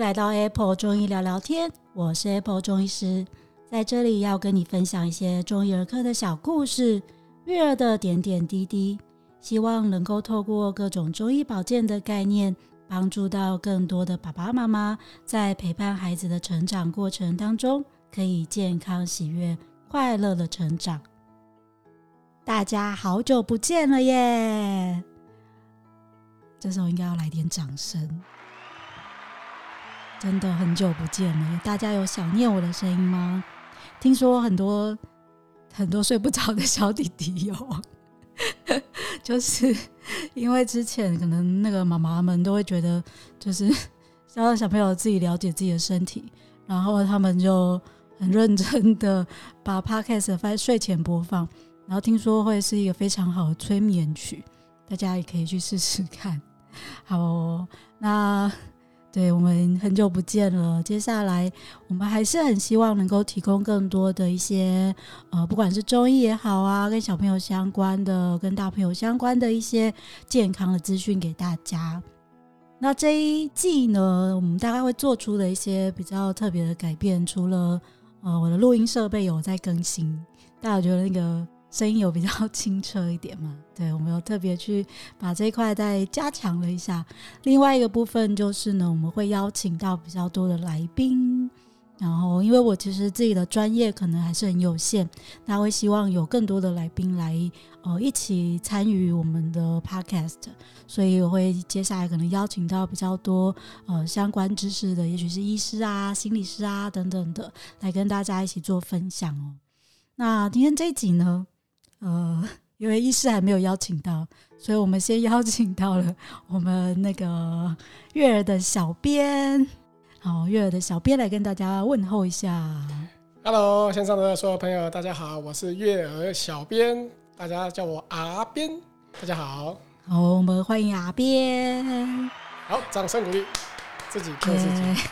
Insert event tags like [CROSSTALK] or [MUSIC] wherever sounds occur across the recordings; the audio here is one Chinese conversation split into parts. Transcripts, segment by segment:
来到 Apple 中医聊聊天，我是 Apple 中医师，在这里要跟你分享一些中医儿科的小故事，育儿的点点滴滴，希望能够透过各种中医保健的概念，帮助到更多的爸爸妈妈，在陪伴孩子的成长过程当中，可以健康、喜悦、快乐的成长。大家好久不见了耶！这时候应该要来点掌声。真的很久不见了，大家有想念我的声音吗？听说很多很多睡不着的小弟弟有，[LAUGHS] 就是因为之前可能那个妈妈们都会觉得，就是 [LAUGHS] 要让小朋友自己了解自己的身体，然后他们就很认真的把 Podcast 放在睡前播放，然后听说会是一个非常好的催眠曲，大家也可以去试试看。好哦，那。对，我们很久不见了。接下来，我们还是很希望能够提供更多的一些，呃，不管是中医也好啊，跟小朋友相关的，跟大朋友相关的一些健康的资讯给大家。那这一季呢，我们大概会做出的一些比较特别的改变，除了呃，我的录音设备有在更新，大家觉得那个。声音有比较清澈一点嘛？[LAUGHS] 对，我们有特别去把这一块再加强了一下。另外一个部分就是呢，我们会邀请到比较多的来宾。然后，因为我其实自己的专业可能还是很有限，那会希望有更多的来宾来呃一起参与我们的 podcast。所以我会接下来可能邀请到比较多呃相关知识的，也许是医师啊、心理师啊等等的，来跟大家一起做分享哦。那今天这一集呢？呃，因为医师还没有邀请到，所以我们先邀请到了我们那个月儿的小编，好，月儿的小编来跟大家问候一下。Hello，线上的所有朋友，大家好，我是月儿小编，大家叫我阿编，大家好。好，我们欢迎阿编。好，掌声鼓励，自己说自己。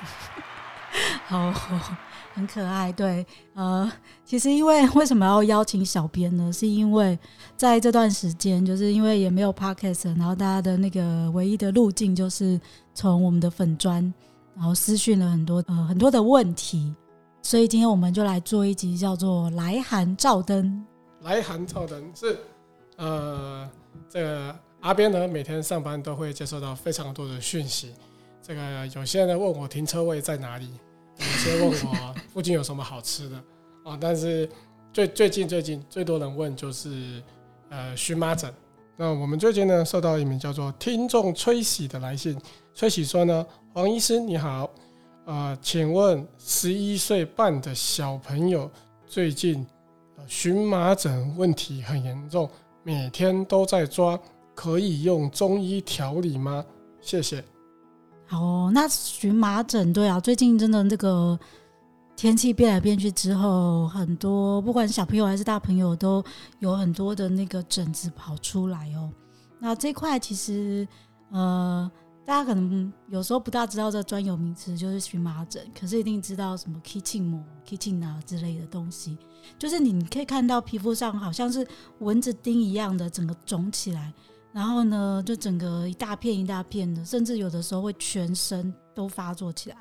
好。[LAUGHS] [LAUGHS] 很可爱，对，呃，其实因为为什么要邀请小编呢？是因为在这段时间，就是因为也没有 podcast，然后大家的那个唯一的路径就是从我们的粉砖，然后私讯了很多呃很多的问题，所以今天我们就来做一集叫做“来函照灯”。来函照灯是呃，这个阿边呢每天上班都会接收到非常多的讯息，这个有些人问我停车位在哪里。先问我附近有什么好吃的啊，但是最最近最近最多人问就是呃荨麻疹。那我们最近呢收到一名叫做听众崔喜的来信，崔喜说呢，黄医师你好，呃，请问十一岁半的小朋友最近荨麻疹问题很严重，每天都在抓，可以用中医调理吗？谢谢。哦，那荨麻疹对啊，最近真的这个天气变来变去之后，很多不管小朋友还是大朋友，都有很多的那个疹子跑出来哦。那这块其实呃，大家可能有时候不大知道这专有名词就是荨麻疹，可是一定知道什么 Kitchen 膜、Kitchen 啊之类的东西，就是你可以看到皮肤上好像是蚊子叮一样的，整个肿起来。然后呢，就整个一大片一大片的，甚至有的时候会全身都发作起来，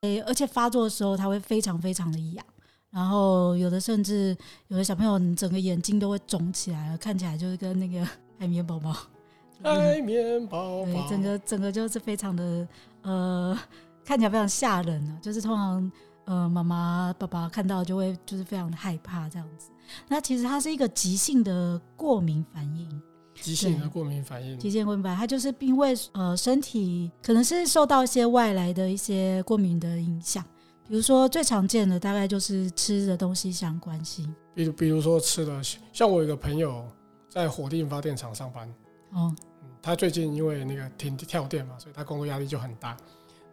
诶，而且发作的时候它会非常非常的痒，然后有的甚至有的小朋友整个眼睛都会肿起来了，看起来就是跟那个海绵宝宝，海绵宝宝，对，整个整个就是非常的呃，看起来非常吓人啊，就是通常呃妈妈爸爸看到就会就是非常的害怕这样子。那其实它是一个急性的过敏反应。急性的过敏反应，急性过敏反应，它就是因为呃身体可能是受到一些外来的一些过敏的影响，比如说最常见的大概就是吃的东西相关系，比如比如说吃的，像我有一个朋友在火力发电厂上班，哦，他最近因为那个停跳电嘛，所以他工作压力就很大，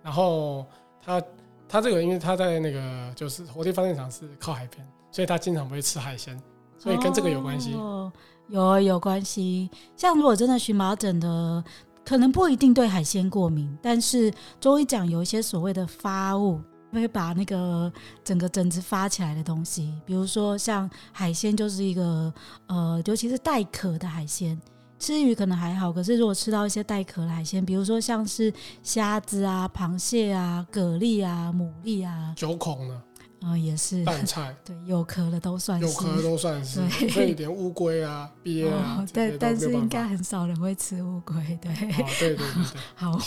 然后他他这个因为他在那个就是火力发电厂是靠海边，所以他经常不会吃海鲜，所以跟这个有关系。哦有有关系，像如果真的荨麻疹的，可能不一定对海鲜过敏，但是中医讲有一些所谓的发物，会把那个整个疹子发起来的东西，比如说像海鲜就是一个呃，尤其是带壳的海鲜，吃鱼可能还好，可是如果吃到一些带壳的海鲜，比如说像是虾子啊、螃蟹啊、蛤蜊啊、牡蛎啊，九孔呢？啊、呃，也是淡 [LAUGHS] 菜，对，有壳的都算是，有壳的都算是，对，所以连乌龟啊、鳖啊，哦、对，但是应该很少人会吃乌龟，对，哦、对对对，对 [LAUGHS] 好，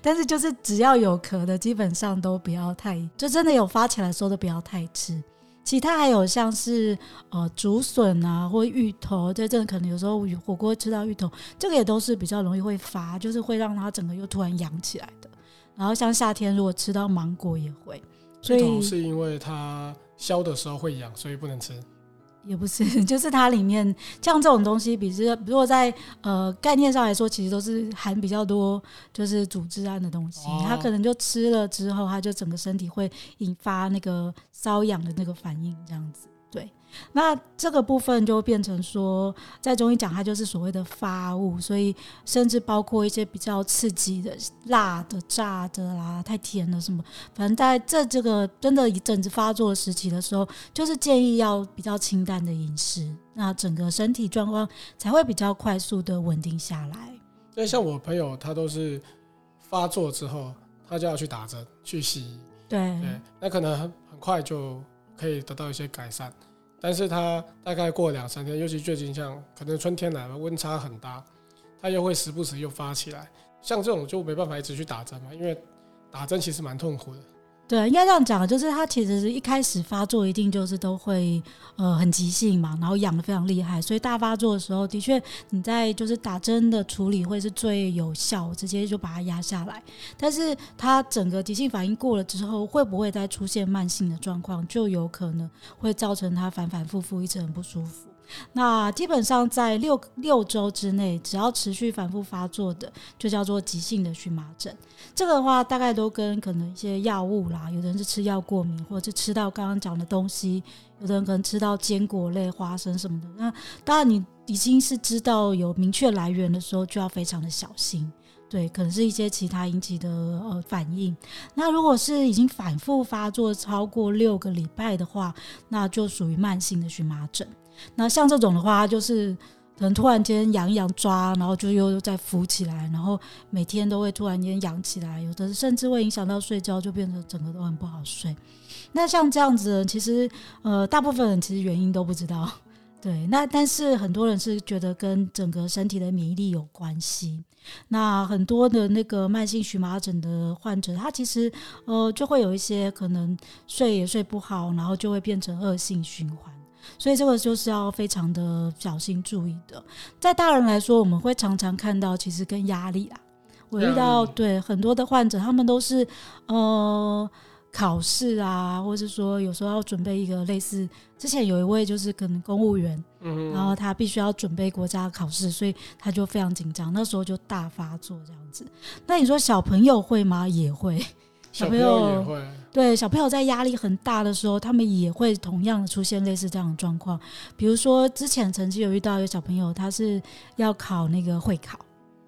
但是就是只要有壳的，基本上都不要太，就真的有发起来的时候都不要太吃。其他还有像是呃竹笋啊，或芋头，这阵可能有时候火锅吃到芋头，这个也都是比较容易会发，就是会让它整个又突然痒起来的。然后像夏天如果吃到芒果也会。所以是因为它削的时候会痒，所以不能吃。也不是，[LAUGHS] 就是它里面像这种东西，比如如果在呃概念上来说，其实都是含比较多就是组织胺的东西，它可能就吃了之后，它就整个身体会引发那个瘙痒的那个反应，这样子。对，那这个部分就变成说，在中医讲，它就是所谓的发物，所以甚至包括一些比较刺激的、辣的、炸的啦，太甜了什么，反正在这这个真的一阵子发作的时期的时候，就是建议要比较清淡的饮食，那整个身体状况才会比较快速的稳定下来。因为像我朋友，他都是发作之后，他就要去打针、去西医，对对，那可能很很快就。可以得到一些改善，但是它大概过两三天，尤其最近像可能春天来了，温差很大，它又会时不时又发起来，像这种就没办法一直去打针嘛，因为打针其实蛮痛苦的。对，应该这样讲，就是他其实是一开始发作一定就是都会呃很急性嘛，然后痒得非常厉害，所以大发作的时候，的确你在就是打针的处理会是最有效，直接就把它压下来。但是它整个急性反应过了之后，会不会再出现慢性的状况，就有可能会造成它反反复复一直很不舒服。那基本上在六六周之内，只要持续反复发作的，就叫做急性的荨麻疹。这个的话，大概都跟可能一些药物啦，有的人是吃药过敏，或者是吃到刚刚讲的东西，有的人可能吃到坚果类、花生什么的。那当然，你已经是知道有明确来源的时候，就要非常的小心。对，可能是一些其他引起的呃反应。那如果是已经反复发作超过六个礼拜的话，那就属于慢性的荨麻疹。那像这种的话，就是可能突然间痒一痒抓，然后就又再浮起来，然后每天都会突然间痒起来，有的甚至会影响到睡觉，就变成整个都很不好睡。那像这样子，其实呃，大部分人其实原因都不知道。对，那但是很多人是觉得跟整个身体的免疫力有关系。那很多的那个慢性荨麻疹的患者，他其实呃就会有一些可能睡也睡不好，然后就会变成恶性循环。所以这个就是要非常的小心注意的。在大人来说，我们会常常看到，其实跟压力啊，我遇到对很多的患者，他们都是呃考试啊，或者说有时候要准备一个类似，之前有一位就是可能公务员，嗯，然后他必须要准备国家考试，所以他就非常紧张，那时候就大发作这样子。那你说小朋友会吗？也会。小朋友也会，对，小朋友在压力很大的时候，他们也会同样的出现类似这样的状况。比如说，之前曾经有遇到一个小朋友，他是要考那个会考，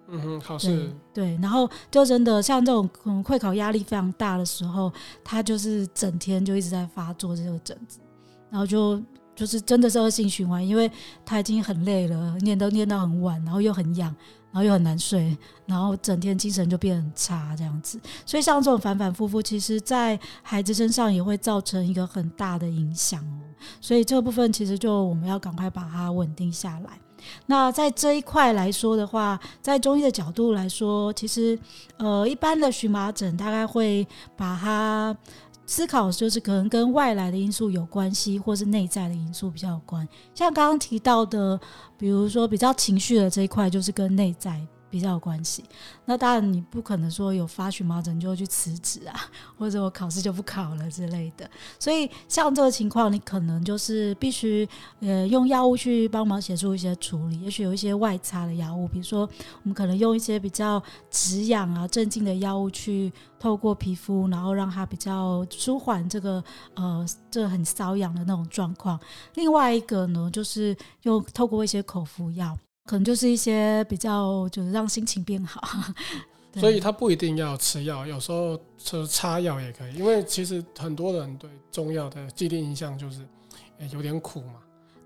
嗯哼，考试，对，然后就真的像这种嗯会考压力非常大的时候，他就是整天就一直在发作这个疹子，然后就就是真的是恶性循环，因为他已经很累了，念都念到很晚，然后又很痒。然后又很难睡，然后整天精神就变很差，这样子。所以像这种反反复复，其实在孩子身上也会造成一个很大的影响哦。所以这部分其实就我们要赶快把它稳定下来。那在这一块来说的话，在中医的角度来说，其实呃一般的荨麻疹大概会把它。思考就是可能跟外来的因素有关系，或是内在的因素比较有关。像刚刚提到的，比如说比较情绪的这一块，就是跟内在。比较有关系，那当然你不可能说有发荨麻疹就去辞职啊，或者我考试就不考了之类的。所以像这个情况，你可能就是必须呃用药物去帮忙协助一些处理。也许有一些外擦的药物，比如说我们可能用一些比较止痒啊、镇静的药物去透过皮肤，然后让它比较舒缓这个呃这很瘙痒的那种状况。另外一个呢，就是用透过一些口服药。可能就是一些比较，就是让心情变好。[LAUGHS] 所以他不一定要吃药，有时候吃擦药也可以。因为其实很多人对中药的既定印象就是，有点苦嘛。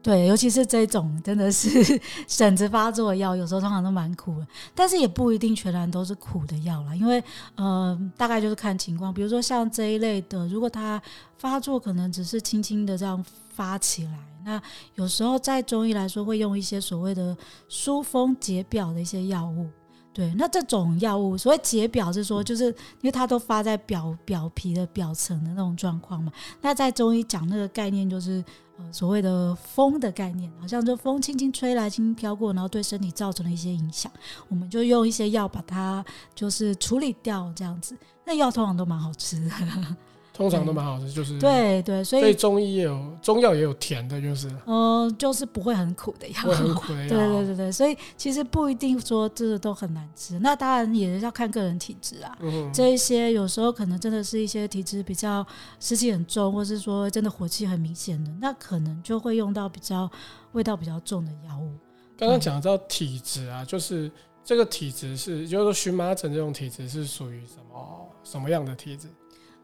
对，尤其是这种真的是 [LAUGHS] 疹子发作的药，有时候通常都蛮苦的，但是也不一定全然都是苦的药啦，因为呃，大概就是看情况。比如说像这一类的，如果它发作可能只是轻轻的这样发起来，那有时候在中医来说会用一些所谓的疏风解表的一些药物。对，那这种药物所谓解表是说，就是因为它都发在表表皮的表层的那种状况嘛。那在中医讲那个概念，就是呃所谓的风的概念，好像就风轻轻吹来，轻轻飘过，然后对身体造成了一些影响，我们就用一些药把它就是处理掉，这样子。那药通常都蛮好吃的。通常都蛮好的，就是对对，所以，中医也有中药也有甜的，就是嗯、呃，就是不会很苦的药，不会很苦的药，对对对对，所以其实不一定说这个都很难吃，那当然也是要看个人体质啊。嗯，这一些有时候可能真的是一些体质比较湿气很重，或是说真的火气很明显的，那可能就会用到比较味道比较重的药物。刚刚讲到体质啊，就是这个体质是，就是荨麻疹这种体质是属于什么什么样的体质？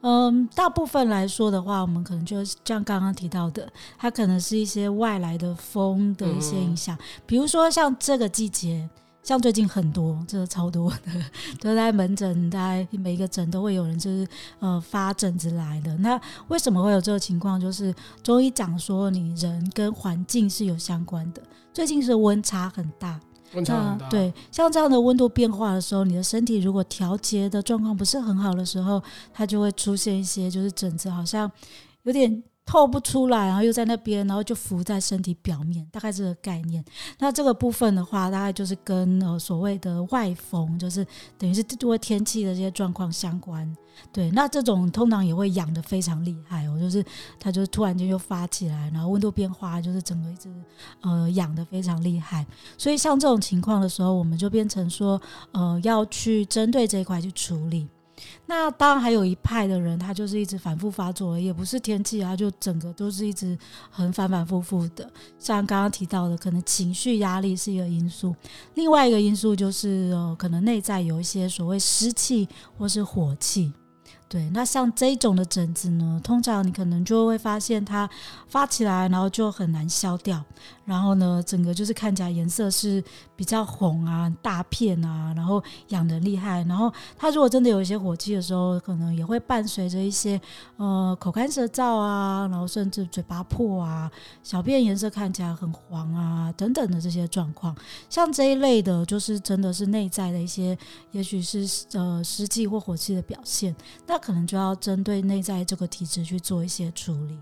嗯，大部分来说的话，我们可能就像刚刚提到的，它可能是一些外来的风的一些影响，比如说像这个季节，像最近很多，这个超多的，[LAUGHS] 都在门诊，在每一个诊都会有人就是呃发疹子来的。那为什么会有这个情况？就是中医讲说，你人跟环境是有相关的，最近是温差很大。那对，像这样的温度变化的时候，你的身体如果调节的状况不是很好的时候，它就会出现一些就是疹子，好像有点透不出来，然后又在那边，然后就浮在身体表面，大概这个概念。那这个部分的话，大概就是跟呃所谓的外风，就是等于是因为天气的这些状况相关。对，那这种通常也会痒得非常厉害哦，就是它就突然间就发起来，然后温度变化，就是整个一直呃痒得非常厉害。所以像这种情况的时候，我们就变成说呃要去针对这一块去处理。那当然还有一派的人，他就是一直反复发作，也不是天气啊，就整个都是一直很反反复复的。像刚刚提到的，可能情绪压力是一个因素，另外一个因素就是呃可能内在有一些所谓湿气或是火气。对，那像这种的疹子呢，通常你可能就会发现它发起来，然后就很难消掉，然后呢，整个就是看起来颜色是比较红啊，大片啊，然后痒得厉害。然后它如果真的有一些火气的时候，可能也会伴随着一些呃口干舌燥啊，然后甚至嘴巴破啊，小便颜色看起来很黄啊等等的这些状况。像这一类的，就是真的是内在的一些，也许是呃湿气或火气的表现。那可能就要针对内在这个体质去做一些处理。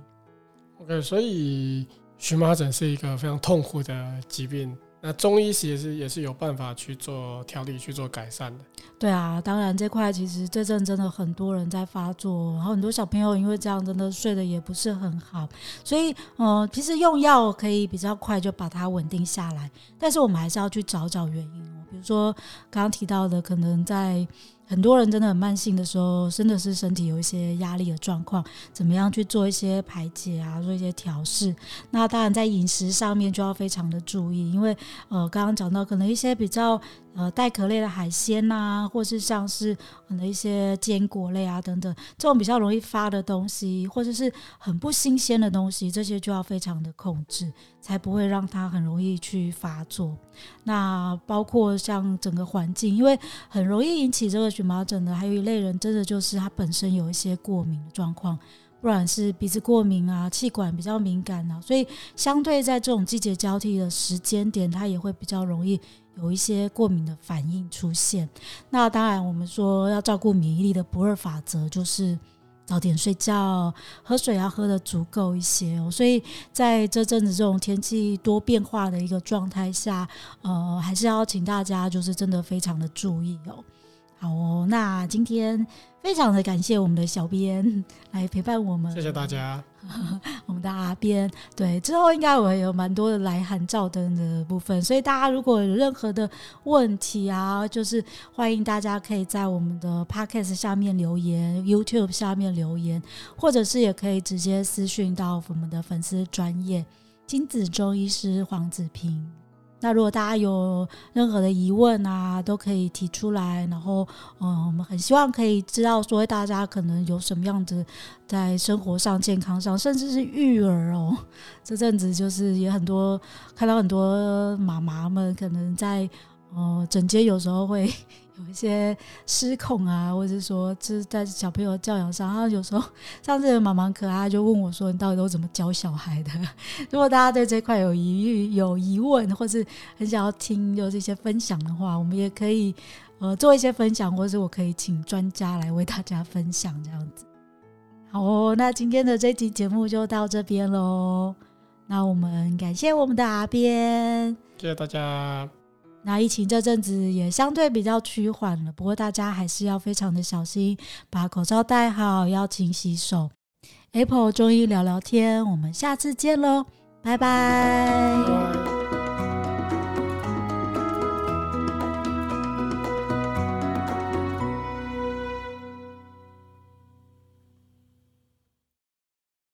OK，所以荨麻疹是一个非常痛苦的疾病。那中医也是也是有办法去做调理、去做改善的。对啊，当然这块其实这阵真的很多人在发作，然后很多小朋友因为这样真的睡得也不是很好。所以，呃，其实用药可以比较快就把它稳定下来，但是我们还是要去找找原因哦。比如说刚刚提到的，可能在。很多人真的很慢性的时候，真的是身体有一些压力的状况，怎么样去做一些排解啊，做一些调试？那当然在饮食上面就要非常的注意，因为呃，刚刚讲到可能一些比较。呃，带壳类的海鲜呐、啊，或是像是可能一些坚果类啊等等，这种比较容易发的东西，或者是很不新鲜的东西，这些就要非常的控制，才不会让它很容易去发作。那包括像整个环境，因为很容易引起这个荨麻疹的，还有一类人，真的就是他本身有一些过敏状况。不然是鼻子过敏啊，气管比较敏感啊，所以相对在这种季节交替的时间点，它也会比较容易有一些过敏的反应出现。那当然，我们说要照顾免疫力的不二法则，就是早点睡觉，喝水要喝的足够一些哦。所以在这阵子这种天气多变化的一个状态下，呃，还是要请大家就是真的非常的注意哦。好哦，那今天非常的感谢我们的小编来陪伴我们，谢谢大家。[LAUGHS] 的阿边，对，之后应该会有蛮多的来函照灯的部分，所以大家如果有任何的问题啊，就是欢迎大家可以在我们的 Podcast 下面留言，YouTube 下面留言，或者是也可以直接私讯到我们的粉丝专业金子中医师黄子平。那如果大家有任何的疑问啊，都可以提出来。然后，嗯，我们很希望可以知道，说大家可能有什么样子在生活上、健康上，甚至是育儿哦。这阵子就是也很多看到很多妈妈们可能在，哦，整间有时候会。有一些失控啊，或者是说，就是在小朋友教养上，然后有时候上次妈妈可爱就问我说：“你到底都怎么教小孩的？” [LAUGHS] 如果大家对这块有疑虑有疑问，或是很想要听有这些分享的话，我们也可以呃做一些分享，或者我可以请专家来为大家分享这样子。好哦，那今天的这集节目就到这边喽。那我们感谢我们的阿编，谢谢大家。那疫情这阵子也相对比较趋缓了，不过大家还是要非常的小心，把口罩戴好，要勤洗手。Apple 中医聊聊天，我们下次见喽，拜拜。